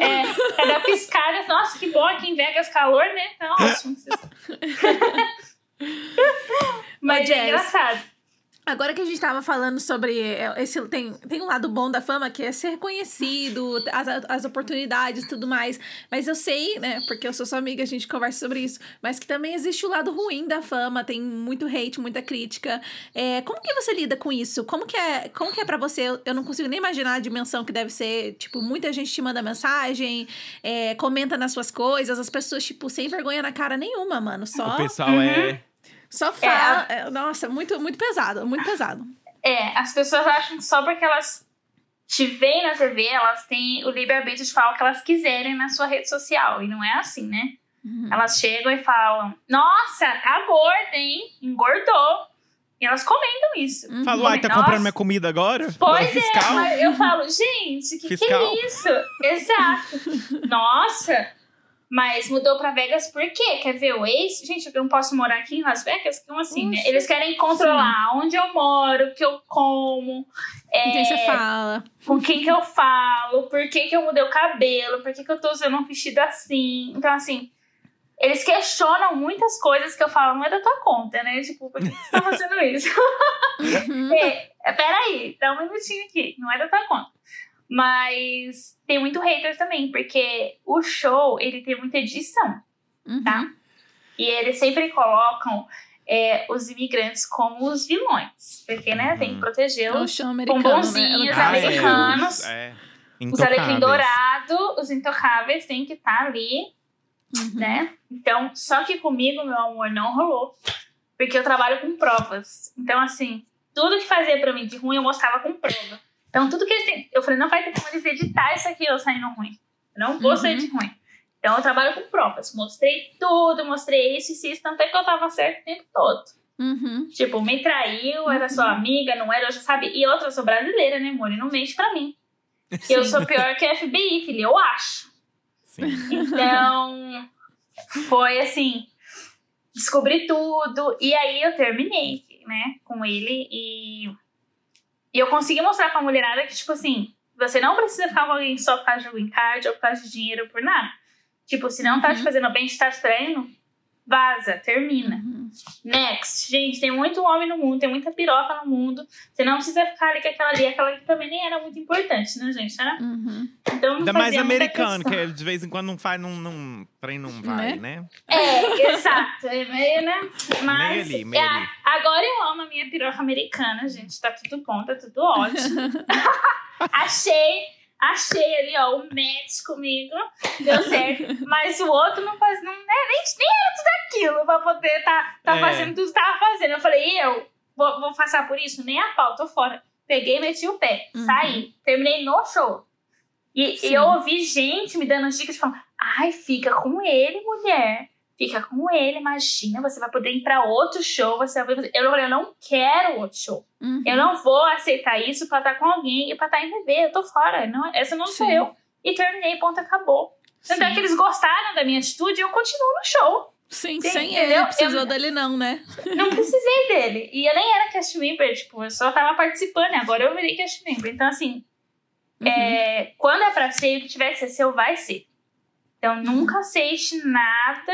É, cada piscada, nossa, que bom aqui em Vegas calor, né? Tá ótimo. <laughs> Mas Ô, é Jess. engraçado. Agora que a gente tava falando sobre é, esse tem, tem um lado bom da fama que é ser reconhecido, as, as oportunidades e tudo mais. Mas eu sei, né, porque eu sou sua amiga, a gente conversa sobre isso, mas que também existe o lado ruim da fama, tem muito hate, muita crítica. É, como que você lida com isso? Como que é, como que é para você? Eu, eu não consigo nem imaginar a dimensão que deve ser, tipo, muita gente te manda mensagem, é, comenta nas suas coisas, as pessoas, tipo, sem vergonha na cara nenhuma, mano. Só, O pessoal Uhum. é. Só fala. é, nossa, muito, muito pesado, muito pesado. É, as pessoas acham que só porque elas te veem na TV, elas têm o livre-arbítrio de falar o que elas quiserem na sua rede social. E não é assim, né? Uhum. Elas chegam e falam: Nossa, tá gorda, hein? Engordou. E elas comentam isso. Uhum. Falou, ai, tá Nossa. comprando minha comida agora? Pois é, mas eu falo, gente, que que é isso? Exato. <laughs> Nossa, mas mudou pra Vegas por quê? Quer ver o ex? Gente, eu não posso morar aqui em Las Vegas? Como assim, né? Eles querem controlar onde eu moro, o que eu como, é, Com quem você fala? com quem que eu falo, por que que eu mudei o cabelo, por que que eu tô usando um vestido assim. Então, assim, eles questionam muitas coisas que eu falo, não é da tua conta, né? Tipo, por que você tá fazendo isso? Uhum. <laughs> <laughs> É, é, peraí, dá um minutinho aqui, não é da tua conta. Mas tem muito hater também, porque o show, ele tem muita edição, Uhum. tá? E eles sempre colocam é, os imigrantes como os vilões, porque, né, tem que proteger É um os, show americano, bombonzinhos, né? os Ah, é, americanos, os- é. os alecrim Intocáveis. dourado, os intocáveis têm que estar ali, Uhum. né? Então, só que comigo, meu amor, não rolou. Porque eu trabalho com provas. Então, assim, tudo que fazia pra mim de ruim, eu mostrava com prova. Então, tudo que eles têm. Eu falei, não vai ter como eles editar isso aqui eu saindo ruim. Eu não vou sair Uhum. de ruim. Então, eu trabalho com provas. Mostrei tudo, mostrei isso e isso, tanto é que eu tava certo o tempo todo. Uhum. Tipo, me traiu, era sua amiga, não era, eu já sabia. E outra, eu sou brasileira, né, amor? E não mente pra mim. Que eu Sim. sou pior que a FBI, filho, eu acho. Sim. Então, foi assim, descobri tudo. E aí eu terminei, né, com ele. E, e eu consegui mostrar pra mulherada que, tipo assim, você não precisa ficar com alguém só por causa de green card ou por causa de dinheiro, por nada. Tipo, se não tá te Uhum. fazendo bem, te tá te traindo, vaza, termina. Uhum. Next. Gente, tem muito homem no mundo, tem muita piroca no mundo. Você não precisa ficar ali com aquela ali, aquela que também nem era muito importante, né, gente? Era? Uhum. Então, não Ainda mais americano, questão. que de vez em quando não faz, não, não, trem não vai, né? É, exato. É meio, né? Mas Meio ali, meio é, ali. agora eu amo a minha piroca americana, gente. Tá tudo bom, tá tudo ótimo. <laughs> <laughs> achei, achei ali, ó, o match comigo. Deu certo. <laughs> Mas o outro não faz, não é nem, nem era tudo aquilo pra poder tá, tá É. fazendo tudo que tava fazendo. Eu falei, e eu vou, vou passar por isso? Nem a pau, tô fora. Peguei, meti o pé, Uhum. saí. Terminei no show. E, e eu ouvi gente me dando dicas falando: ai, fica com ele, mulher. Fica com ele, imagina, você vai poder ir pra outro show, você vai. Eu falei, eu não quero outro show. Uhum. Eu não vou aceitar isso pra estar com alguém e pra estar em bebê. Eu tô fora. Não, essa não sou Sim. eu. E terminei, ponto, acabou. Tanto é que eles gostaram da minha atitude e eu continuo no show. Sim, Sim, sem entendeu? ele, precisou Eu- dele não, né? Não precisei dele. E eu nem era cast member, tipo, eu só tava participando. Agora eu virei cast member. Então, assim, Uhum. é, quando é pra ser, o que tiver que ser seu, vai ser. Então, nunca aceite nada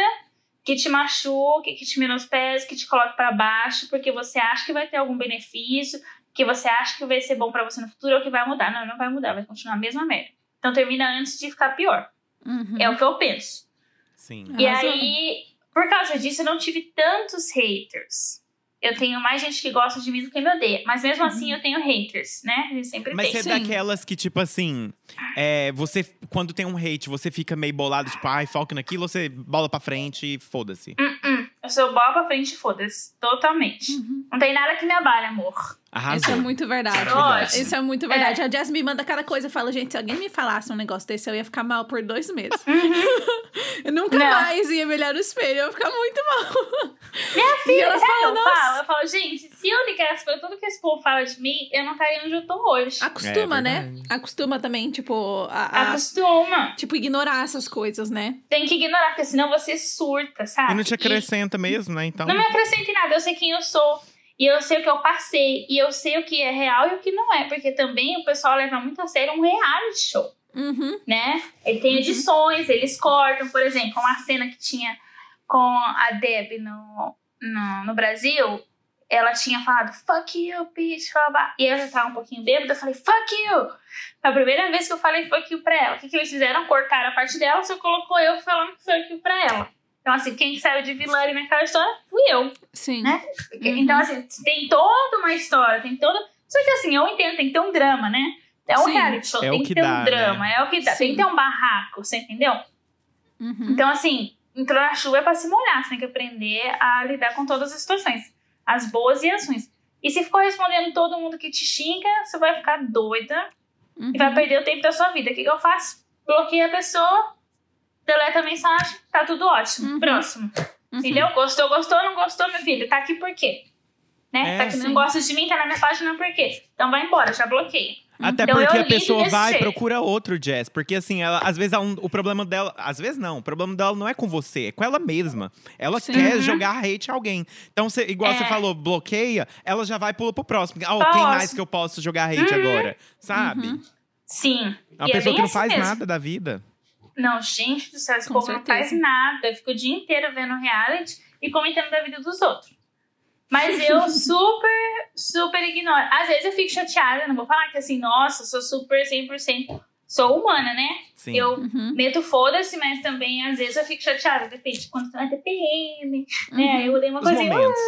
que te machuque, que te menospreze, que te coloque pra baixo, porque você acha que vai ter algum benefício, que você acha que vai ser bom pra você no futuro ou que vai mudar. Não, não vai mudar, vai continuar a mesma merda. Então, termina antes de ficar pior. Uhum. É o que eu penso. Sim. E Arrasou. aí, por causa disso, eu não tive tantos haters. Eu tenho mais gente que gosta de mim do que me odeia. Mas mesmo assim, eu tenho haters, né? Eu sempre Mas tem. você é daquelas que, tipo assim, é, você, quando tem um hate, você fica meio bolado, tipo, ai, foca naquilo, ou você bola pra frente e foda-se. Hum, hum. Eu sou bola pra frente, foda-se. Totalmente. Uhum. Não tem nada que me abale, amor. Arrasou. Isso é muito verdade. Lógico. Isso é muito verdade. A Jess me manda cada coisa. Eu falo, gente, se alguém me falasse um negócio desse, eu ia ficar mal por dois meses. <laughs> eu nunca Não. mais ia me olhar no espelho. Eu ia ficar muito mal. Minha <laughs> E filha, ela o que fala, eu "Nossa." falo? Eu falo, gente, se eu ligasse pra tudo que esse povo fala de mim, eu não estaria onde eu tô hoje. Acostuma, É né? Acostuma também, tipo, a, a- Acostuma. tipo, ignorar essas coisas, né? Tem que ignorar, porque senão você surta, sabe? E não te acrescenta mesmo, né? Então. Não me acrescenta em nada, eu sei quem eu sou. E eu sei o que eu passei. E eu sei o que é real e o que não é. Porque também o pessoal leva muito a sério um reality show, Uhum. né? Ele tem edições, eles cortam. Por exemplo, uma cena que tinha com a Deb no, no, no Brasil. Ela tinha falado, fuck you, bitch, blá. E eu já tava um pouquinho bêbada, eu falei, fuck you! Foi a primeira vez que eu falei fuck you pra ela. O que, que eles fizeram? Cortaram a parte dela, só colocou eu falando fuck you pra ela. Então, assim, quem saiu de vilã ali naquela história fui eu. Sim. Né? Uhum. Então, assim, tem toda uma história, tem toda. Só que assim, eu entendo, tem que ter um drama, né? É um Sim. reality show, É o tem que que ter dá, um drama, é o que dá. Sim. Tem que ter um barraco, você entendeu? Uhum. Então, assim, entrou na chuva é pra se molhar, você tem que aprender a lidar com todas as situações, as boas e as ruins. E se ficou respondendo todo mundo que te xinga, você vai ficar doida Uhum. e vai perder o tempo da sua vida. O que, que eu faço? Bloqueei a pessoa, deleta a mensagem, tá tudo ótimo. Uhum. Próximo. Uhum. Entendeu? Gostou, gostou, não gostou, meu filho. Tá aqui por quê? Né? É, tá aqui, sim. não gosta de mim, tá na minha página por quê? Então vai embora, já bloqueei. Até Então, porque a pessoa vai e jeito. procura outro jazz. Porque assim, ela, às vezes não- o problema dela. Às vezes não. O problema dela não é com você, é com ela mesma. Ela Sim. quer Uhum. jogar hate a alguém. Então, você, igual você É. falou, bloqueia, ela já vai e pula pro próximo. Ah, Próximo. quem mais que eu posso jogar hate Uhum. agora? Sabe? Uhum. Sim. É uma E é pessoa bem que não assim faz mesmo. nada da vida. Não, gente do céu, esse Com povo não faz nada. Eu fico o dia inteiro vendo reality e comentando da vida dos outros. Mas eu <laughs> super, super ignoro. Às vezes eu fico chateada, não vou falar que assim, nossa, sou super 100%. Sou humana, né? Sim. Eu Uhum. meto foda-se, mas também às vezes eu fico chateada. Depende de quando na TPM, né? Uhum. Eu dei uma Os coisinha. momentos.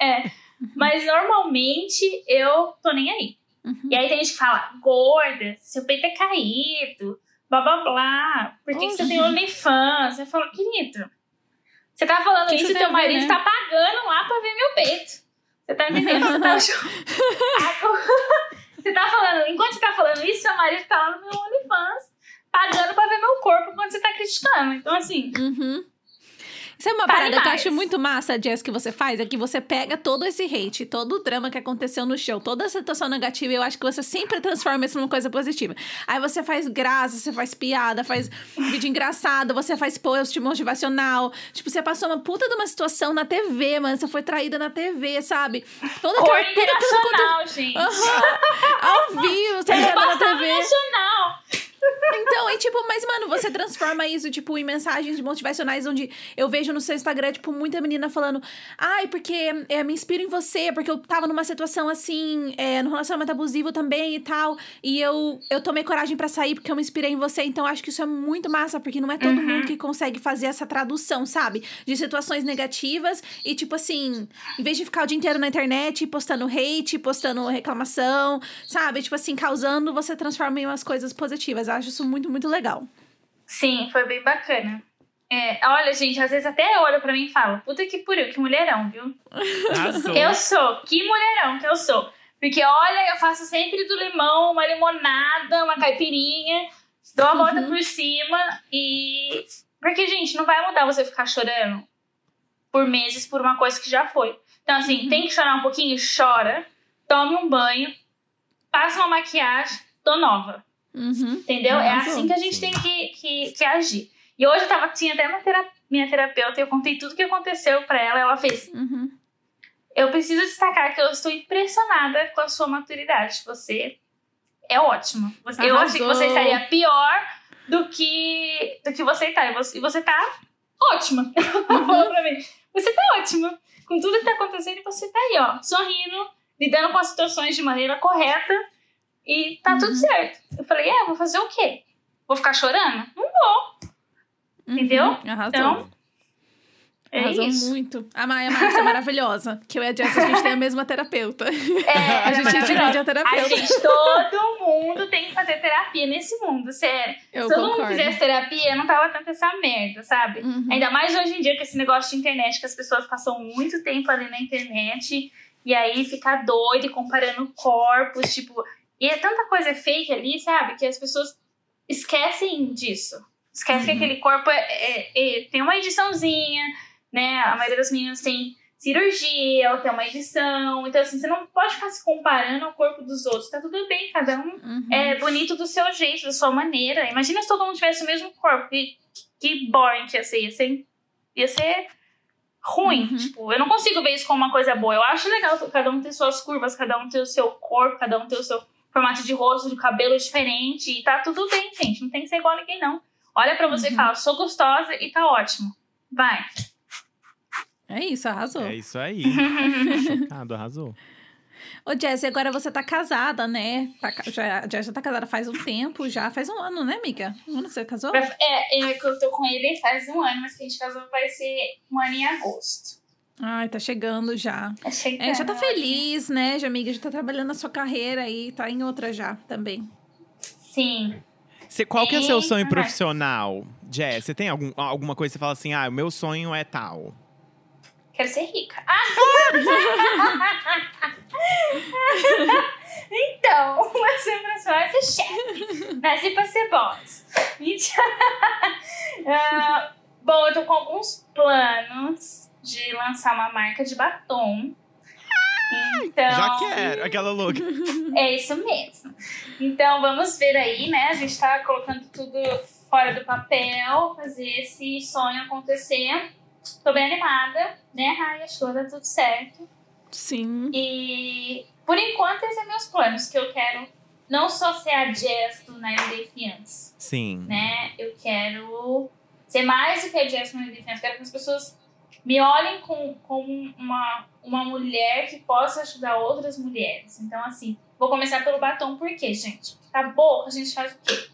É. Mas normalmente eu tô nem aí. Uhum. E aí tem gente que fala, gorda, seu peito é caído, blá blá blá. Por que, que você tem OnlyFans? Eu falo, querido, você tá falando Que isso e teu marido né? tá pagando lá pra ver meu peito. Você tá entendendo? Você tá, <laughs> <laughs> você tá falando, enquanto você tá falando isso, seu marido tá lá no meu OnlyFans, pagando pra ver meu corpo quando você tá criticando. Então, assim, Uhum. Isso é uma Fale parada que eu mais. acho muito massa, Jess, que você faz, é que você pega todo esse hate, todo o drama que aconteceu no show, toda a situação negativa, e eu acho que você sempre transforma isso numa coisa positiva. Aí você faz graça, você faz piada, faz vídeo engraçado, você faz post motivacional. Tipo, você passou uma puta de uma situação na TV, mano. Você foi traída na TV, sabe? Toda aquela- tudo, tudo, tudo, gente. <laughs> Aham. Ao vivo, você joga na TV. nacional. Então, e tipo, mas, mano, você transforma isso, tipo, em mensagens motivacionais onde eu vejo no seu Instagram, tipo, muita menina falando, ai, porque é, me inspiro em você, porque eu tava numa situação assim, é, no relacionamento abusivo também e tal, e eu, eu tomei coragem pra sair porque eu me inspirei em você, então acho que isso é muito massa, porque não é todo Uhum. mundo que consegue fazer essa tradução, sabe? De situações negativas e, tipo assim, em vez de ficar o dia inteiro na internet postando hate, postando reclamação, sabe? Tipo assim, causando, você transforma em umas coisas positivas. Eu acho isso muito, muito legal. Sim, foi bem bacana. É, olha, gente, às vezes até olha pra mim e fala, puta que pariu, que mulherão, viu? Arrasou. Eu sou, que mulherão que eu sou. Porque, olha, eu faço sempre do limão uma limonada, uma caipirinha. Dou a volta por cima e. Porque, gente, não vai mudar você ficar chorando por meses por uma coisa que já foi. Então, assim, tem que chorar um pouquinho? Chora. Tome um banho. Passa uma maquiagem. Tô nova. Uhum. Entendeu? É Arrasou. assim que a gente tem que, que, que agir. E hoje eu tava, tinha até uma tera- minha terapeuta e eu contei tudo que aconteceu pra ela. Ela fez. Uhum. Eu preciso destacar que eu estou impressionada com a sua maturidade. Você é ótima. Você, eu achei que você estaria pior do que, do que você tá. E você, você tá ótima. <laughs> Ela falou pra mim. Você tá ótima. Com tudo que tá acontecendo, você tá aí, ó, sorrindo, lidando com as situações de maneira correta e tá tudo certo. Eu falei, é, vou fazer o quê? Vou ficar chorando? Não vou. Entendeu? Uhum. Arrasou. Então, é Arrasou isso. muito. A Maia Marques é maravilhosa. Que eu e a Jess, a gente tem a mesma terapeuta. É, <laughs> A gente é divide a A terapeuta. gente, todo mundo tem que fazer terapia nesse mundo, sério. Eu Se todo mundo concordo. fizesse terapia, não tava tanta essa merda, sabe? Uhum. Ainda mais hoje em dia com esse negócio de internet, que as pessoas passam muito tempo ali na internet e aí fica doido e comparando corpos, tipo. E é tanta coisa fake ali, sabe? Que as pessoas esquecem disso. Esquecem que Uhum. aquele corpo é, é- é- tem uma ediçãozinha, né? A maioria das meninas tem cirurgia ou tem uma edição. Então, assim, você não pode ficar se comparando ao corpo dos outros. Tá tudo bem, cada um Uhum. é bonito do seu jeito, da sua maneira. Imagina se todo mundo tivesse o mesmo corpo. Que, que boring que ia ser. Ia ser, ia ser ruim. Uhum. Tipo, eu não consigo ver isso como uma coisa boa. Eu acho legal cada um ter suas curvas, cada um ter o seu corpo, cada um ter o seu formato de rosto, de cabelo diferente. E tá tudo bem, gente. Não tem que ser igual a ninguém, não. Olha pra você e Uhum. fala, sou gostosa e tá ótimo. Vai. É isso, arrasou. É isso aí. <laughs> Chocado, arrasou. Ô, Jess, e agora você tá casada, né? Tá já, Jess já tá casada faz um tempo, já faz um ano, né, amiga? Um ano que você casou? É, é que eu tô com ele faz um ano, mas que a gente casou vai ser um ano em agosto. Ai, tá chegando já. É, chegando, É, já tá feliz, né, já, amiga? Já tá trabalhando na sua carreira aí, tá em outra já também. Sim. Você, qual que é o seu sonho vai. profissional, Jess? Você tem algum, alguma coisa que você fala assim, ah, o meu sonho é tal? Quero ser rica. Ah! <laughs> então, o meu sonho profissional é ser chefe. Nasci pra ser boss. <laughs> <laughs> Ah, bom, eu tô com alguns planos de lançar uma marca de batom. Então, Já quero, aquela louca. <laughs> é isso mesmo. Então vamos ver aí, né? A gente tá colocando tudo fora do papel, fazer esse sonho acontecer. Tô bem animada, né, Raia? Acho que vai dar tudo certo. Sim. E por enquanto, esses são meus planos, que eu quero não só ser a Jess do Nine Day Fiance, Sim. né? Eu quero ser mais do que a Jess do Nine Day Fiance. Quero que as pessoas me olhem com- como uma, uma mulher que possa ajudar outras mulheres. Então, assim, vou começar pelo batom, por quê, gente? Porque a boca a gente faz o quê?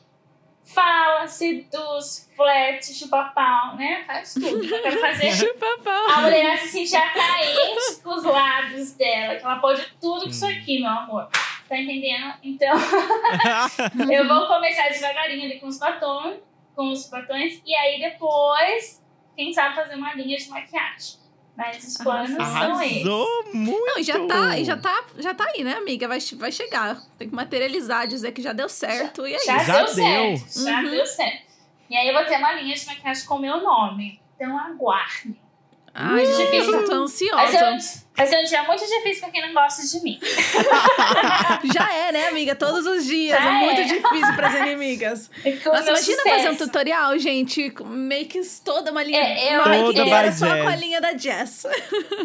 Fala, seduz, flerte, chupa pau, né? Faz tudo. Eu quero <laughs> fazer Chupa pau. a mulher se sentir atraente com os lábios dela, que ela pode tudo com isso aqui, meu amor. Tá entendendo? Então, <laughs> <laughs> eu vou começar devagarinho ali com os batons, com os batons, e aí depois, quem sabe fazer uma linha de maquiagem. Mas os planos são esses. Arrasou muito! Não, e já tá, e já tá, já tá aí, né, amiga? Vai, vai chegar. Tem que materializar, dizer que já deu certo. E é Já, isso. Já deu, deu. certo, já Uhum. deu certo. E aí eu vou ter uma linha de maquiagem com o meu nome. Então aguarde. Ai, Uh! gente, eu tô ansiosa. Vai ser um dia muito difícil pra quem não gosta de mim. <laughs> Já é, né, amiga? Todos os dias. Já é muito é. difícil pras inimigas. <laughs> Nossa, imagina fazer um sucesso. tutorial, gente. com Makes toda uma linha. É, eu- uma make Toda inteira só com a linha da Jess.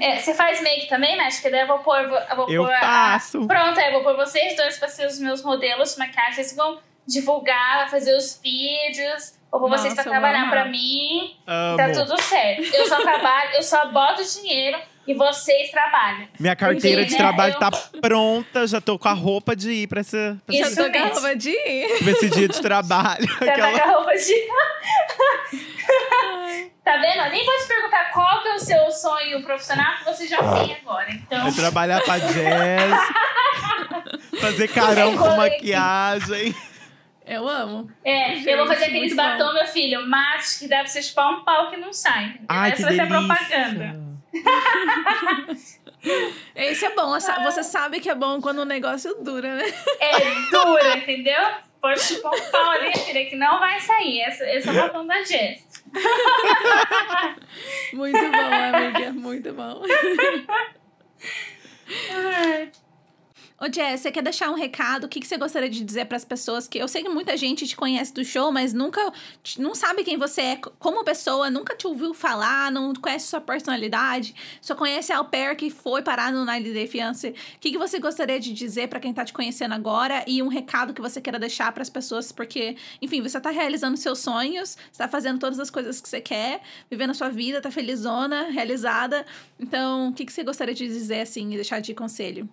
É, você faz make também, né? Acho que daí eu vou pôr. Eu vou Eu pôr a- faço. Pronto, aí eu vou pôr vocês dois pra ser os meus modelos de maquiagem. Vocês vão divulgar, fazer os vídeos. Vou pôr vocês pra Nossa, vou trabalhar pra mim. Amo. Tá tudo certo. Eu só trabalho, eu só boto dinheiro e vocês trabalham. Minha carteira de Porque, né, trabalho eu- tá pronta, já tô com a roupa de ir pra, essa, pra, Já Isso tô mesmo. garrafa de ir. pra esse dia de trabalho. <laughs> Já tá Aquela- com a roupa de. <laughs> tá vendo? Eu Nem vou te perguntar qual que é o seu sonho profissional, que você já tem agora. Então. Vai trabalhar pra jazz. <laughs> fazer carão com maquiagem. Eu amo. É, Gente, eu vou fazer aqueles batom, meu filho, mate, que dá pra você chupar um pau que não sai. Ai, que Essa vai ser a delícia. propaganda. <laughs> Esse é bom. Você sabe que é bom quando o negócio dura, né? É dura, entendeu? Pode chupar um pau ali, filha, que não vai sair. Esse, é o botão da Jess. Muito bom, amiga. Muito bom. Ô, Jess, você quer deixar um recado? O que, que você gostaria de dizer para as pessoas que eu sei que muita gente te conhece do show, mas nunca não sabe quem você é como pessoa, nunca te ouviu falar, não conhece sua personalidade, só conhece a Au Pair que foi parar no Night Day Fiance. O que, que você gostaria de dizer para quem tá te conhecendo agora e um recado que você queira deixar para as pessoas? Porque, enfim, você tá realizando seus sonhos, está fazendo todas as coisas que você quer, vivendo a sua vida, tá felizona, realizada. Então, o que, que você gostaria de dizer assim e deixar de conselho?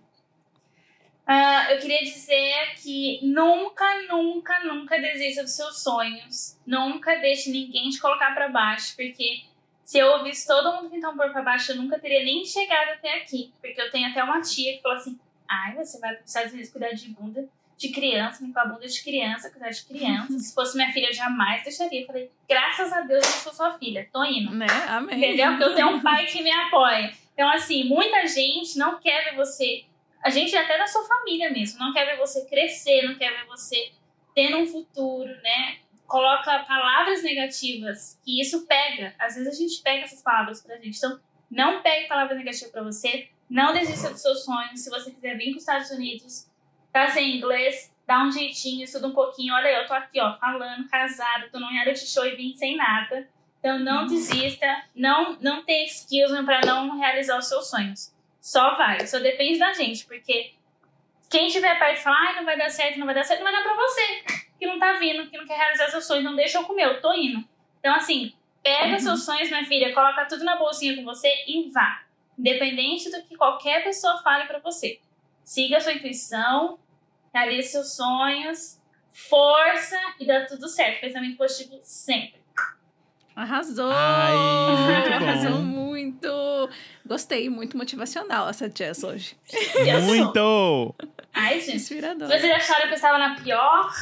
Ah, eu queria dizer que nunca, nunca, nunca desista dos seus sonhos. Nunca deixe ninguém te colocar para baixo, porque se eu ouvisse todo mundo tentar um pôr pra baixo, eu nunca teria nem chegado até aqui. Porque eu tenho até uma tia que falou assim: ai, você vai para os Estados Unidos cuidar de bunda de criança, limpar a bunda de criança, cuidar de criança. se fosse minha filha, eu jamais deixaria. Eu falei: graças a Deus eu sou sua filha, tô indo. Né? Amém. Entendeu? Porque eu tenho um pai que me apoia. Então, assim, muita gente não quer ver você. A gente, até da sua família mesmo, não quer ver você crescer, não quer ver você tendo um futuro, né? Coloca palavras negativas e isso pega. Às vezes a gente pega essas palavras pra gente. Então, não pegue palavras negativas pra você. Não desista dos seus sonhos. Se você quiser vir para os Estados Unidos, tá sem inglês, dá um jeitinho, estuda um pouquinho. Olha, eu tô aqui, ó, falando, casada, tô num reality show e vim sem nada. Então não desista, não não tem excuse para não realizar os seus sonhos. Só vai, só depende da gente, porque quem tiver perto e falar, ai, não vai dar certo, não vai dar certo, não vai dar pra você, que não tá vindo, que não quer realizar seus sonhos, não deixa eu comer, eu tô indo. Então, assim, pega seus sonhos, minha filha, coloca tudo na bolsinha com você e vá. Independente do que qualquer pessoa fale pra você. Siga a sua intuição, realize seus sonhos, força e dá tudo certo. Pensamento positivo sempre. Arrasou! Ai, muito bom. Arrasou muito! Gostei, muito motivacional essa Jess hoje. Muito! Ai, gente. Inspirador. Vocês acharam que eu estava na pior?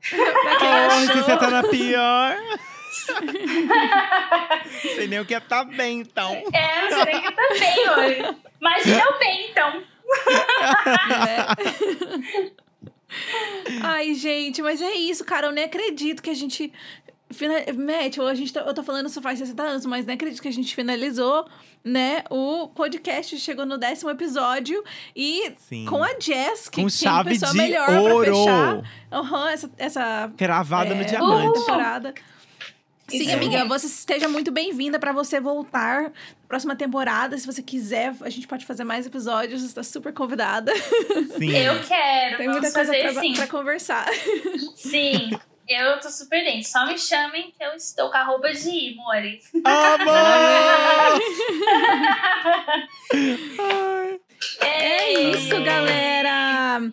pra quem se achou, você tá na pior. <laughs> Sei nem o que é tá bem, então. É, não sei nem que eu tô bem hoje. Mas deu bem, então. né? <laughs> Ai, gente, mas é isso, cara. Eu nem acredito que a gente. Fina... Matt, a gente tá- eu tô falando isso faz 60 anos, mas nem acredito que a gente finalizou, né? O podcast chegou no décimo episódio e Sim. com a Jess, que, Com que é a chave pessoa de melhor pra ouro. fechar aham, essa, essa Cravada no é, diamante. temporada. Sim, amiga, você esteja muito bem-vinda pra você voltar na próxima temporada. Se você quiser, a gente pode fazer mais episódios. Você está super convidada. Sim. Eu quero. Tem muita coisa pra, pra conversar. Sim. Eu tô super dentro. Só me chamem que eu estou com a roupa de ir, Mori. Amor! <laughs> É isso, galera!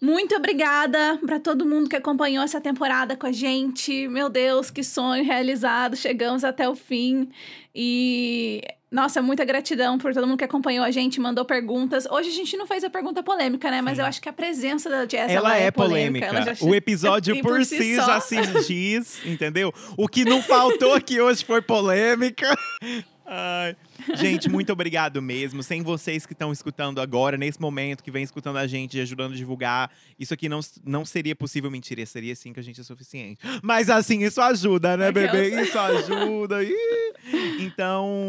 Muito obrigada para todo mundo que acompanhou essa temporada com a gente. Meu Deus, que sonho realizado! Chegamos até o fim. E nossa, muita gratidão por todo mundo que acompanhou a gente, mandou perguntas. Hoje a gente não fez a pergunta polêmica, né? Mas Sim. eu acho que a presença da Jess Ela é polêmica. polêmica. Ela já- O episódio <laughs> por, por si, si já se diz, entendeu? O que não faltou <laughs> aqui hoje foi polêmica. Ai. Gente, muito obrigado mesmo. Sem vocês que estão escutando agora, nesse momento, que vem escutando a gente e ajudando a divulgar, isso aqui não, não seria possível. Mentira, seria sim que a gente é suficiente. Mas assim, isso ajuda, né, bebê? Isso ajuda. Ih. Então,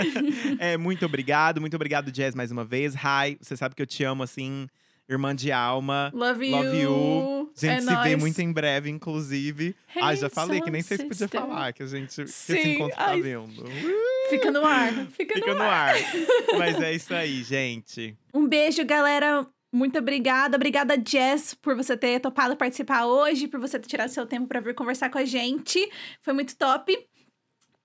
<laughs> é, muito obrigado. Muito obrigado, Jazz, mais uma vez. Hi, você sabe que eu te amo, assim, irmã de alma. Love you. Love you. A gente é se vê muito em breve, inclusive. ah, já falei que nem sei se podia falar que a gente que Sim, esse encontro tá. Fica no ar. Fica, Fica no ar. <laughs> Mas é isso aí, gente. Um beijo, galera. Muito obrigada. Obrigada, Jess, por você ter topado participar hoje, por você ter tirado seu tempo pra vir conversar com a gente. Foi muito top.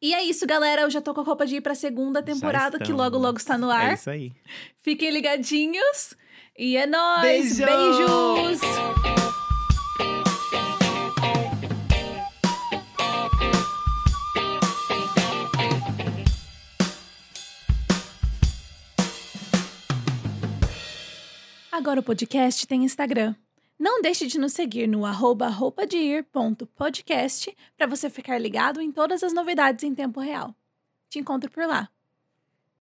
E é isso, galera. Eu já tô com a roupa de ir pra segunda temporada, que logo, logo está no É ar. isso aí. Fiquem ligadinhos. E é nóis. Beijo! Beijos. Agora o podcast tem Instagram. Não deixe de nos seguir no arroba roupadeir.podcast para você ficar ligado em todas as novidades em tempo real. Te encontro por lá.